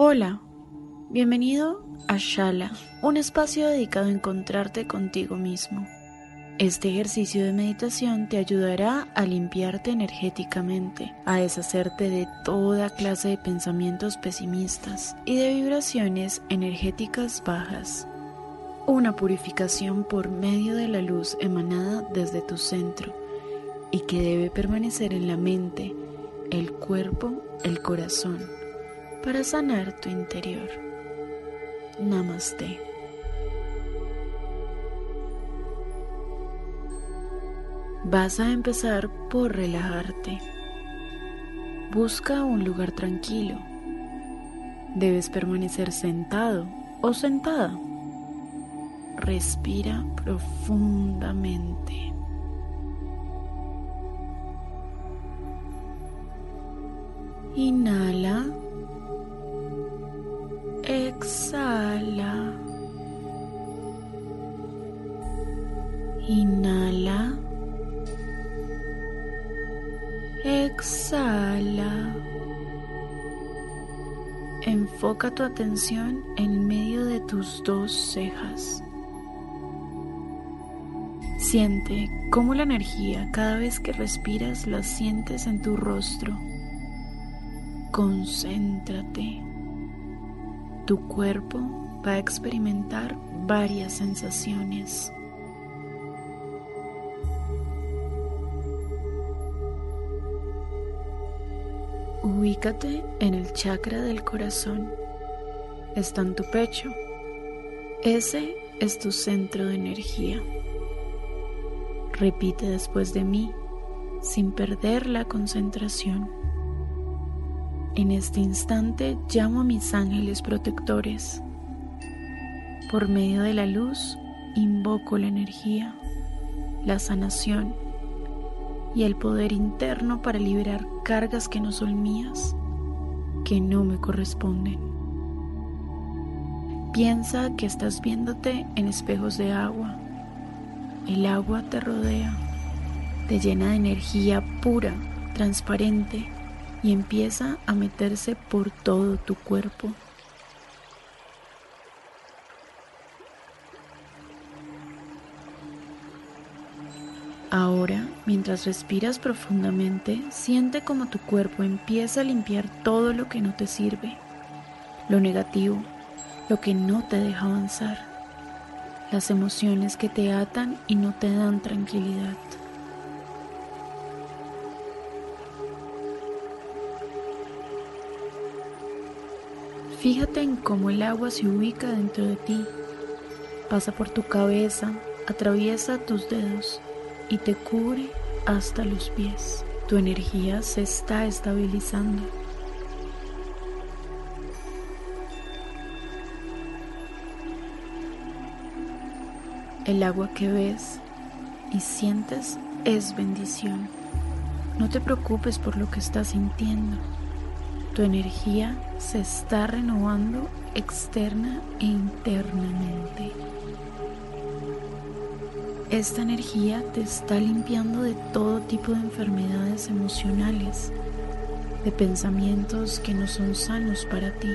Hola, bienvenido a Shala, un espacio dedicado a encontrarte contigo mismo. Este ejercicio de meditación te ayudará a limpiarte energéticamente, a deshacerte de toda clase de pensamientos pesimistas y de vibraciones energéticas bajas. Una purificación por medio de la luz emanada desde tu centro y que debe permanecer en la mente, el cuerpo, el corazón para sanar tu interior. Namaste. Vas a empezar por relajarte. Busca un lugar tranquilo. Debes permanecer sentado o sentada. Respira profundamente. Inhala. Exhala. Inhala. Exhala. Enfoca tu atención en medio de tus dos cejas. Siente cómo la energía cada vez que respiras la sientes en tu rostro. Concéntrate. Tu cuerpo va a experimentar varias sensaciones. Ubícate en el chakra del corazón. Está en tu pecho. Ese es tu centro de energía. Repite después de mí sin perder la concentración. En este instante llamo a mis ángeles protectores. Por medio de la luz invoco la energía, la sanación y el poder interno para liberar cargas que no son mías, que no me corresponden. Piensa que estás viéndote en espejos de agua. El agua te rodea, te llena de energía pura, transparente y empieza a meterse por todo tu cuerpo. Ahora, mientras respiras profundamente, siente como tu cuerpo empieza a limpiar todo lo que no te sirve, lo negativo, lo que no te deja avanzar, las emociones que te atan y no te dan tranquilidad. Fíjate en cómo el agua se ubica dentro de ti, pasa por tu cabeza, atraviesa tus dedos y te cubre hasta los pies. Tu energía se está estabilizando. El agua que ves y sientes es bendición. No te preocupes por lo que estás sintiendo. Tu energía se está renovando externa e internamente. Esta energía te está limpiando de todo tipo de enfermedades emocionales, de pensamientos que no son sanos para ti.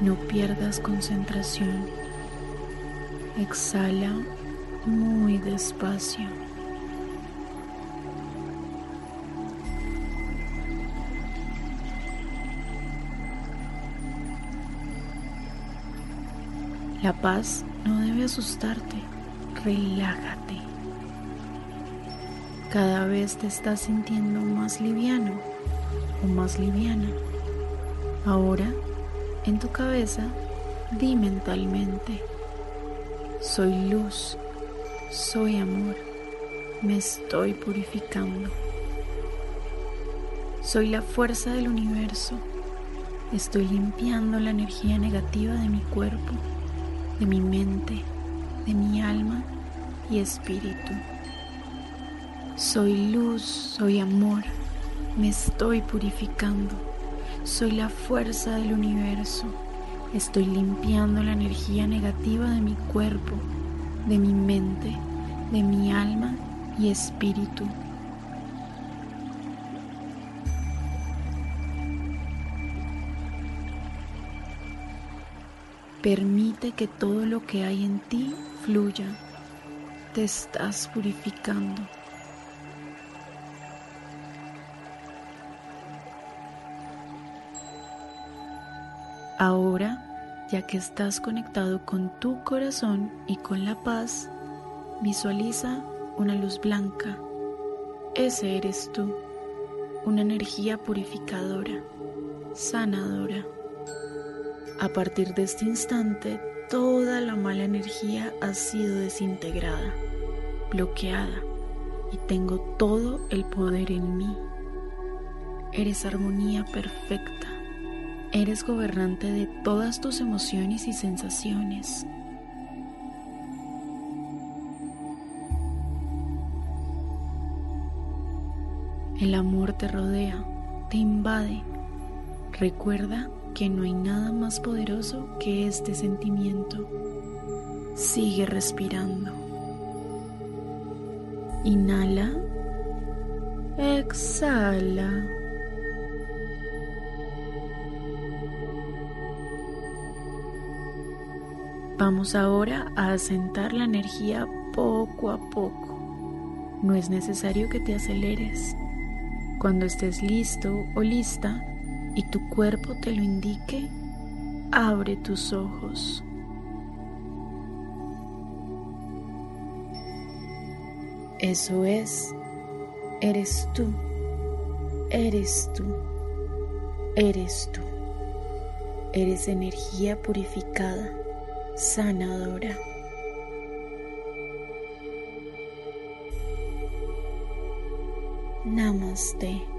No pierdas concentración. Exhala muy despacio. La paz no debe asustarte, relájate. Cada vez te estás sintiendo más liviano o más liviana. Ahora, en tu cabeza, di mentalmente, soy luz, soy amor, me estoy purificando. Soy la fuerza del universo, estoy limpiando la energía negativa de mi cuerpo de mi mente, de mi alma y espíritu. Soy luz, soy amor, me estoy purificando, soy la fuerza del universo, estoy limpiando la energía negativa de mi cuerpo, de mi mente, de mi alma y espíritu. Permite que todo lo que hay en ti fluya. Te estás purificando. Ahora, ya que estás conectado con tu corazón y con la paz, visualiza una luz blanca. Ese eres tú, una energía purificadora, sanadora. A partir de este instante, toda la mala energía ha sido desintegrada, bloqueada, y tengo todo el poder en mí. Eres armonía perfecta. Eres gobernante de todas tus emociones y sensaciones. El amor te rodea, te invade. Recuerda que no hay nada más poderoso que este sentimiento. Sigue respirando. Inhala. Exhala. Vamos ahora a asentar la energía poco a poco. No es necesario que te aceleres. Cuando estés listo o lista, y tu cuerpo te lo indique, abre tus ojos. Eso es, eres tú, eres tú, eres tú, eres energía purificada, sanadora. Namaste.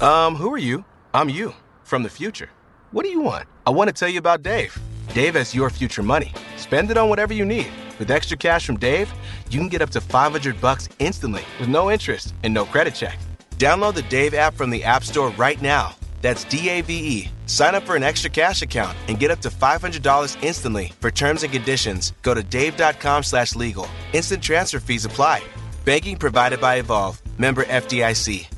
Um, who are you? I'm you, from the future. What do you want? I want to tell you about Dave. Dave has your future money. Spend it on whatever you need. With extra cash from Dave, you can get up to 500 bucks instantly with no interest and no credit check. Download the Dave app from the App Store right now. That's D A V E. Sign up for an extra cash account and get up to $500 instantly. For terms and conditions, go to dave.com/legal. Instant transfer fees apply. Banking provided by Evolve. Member FDIC.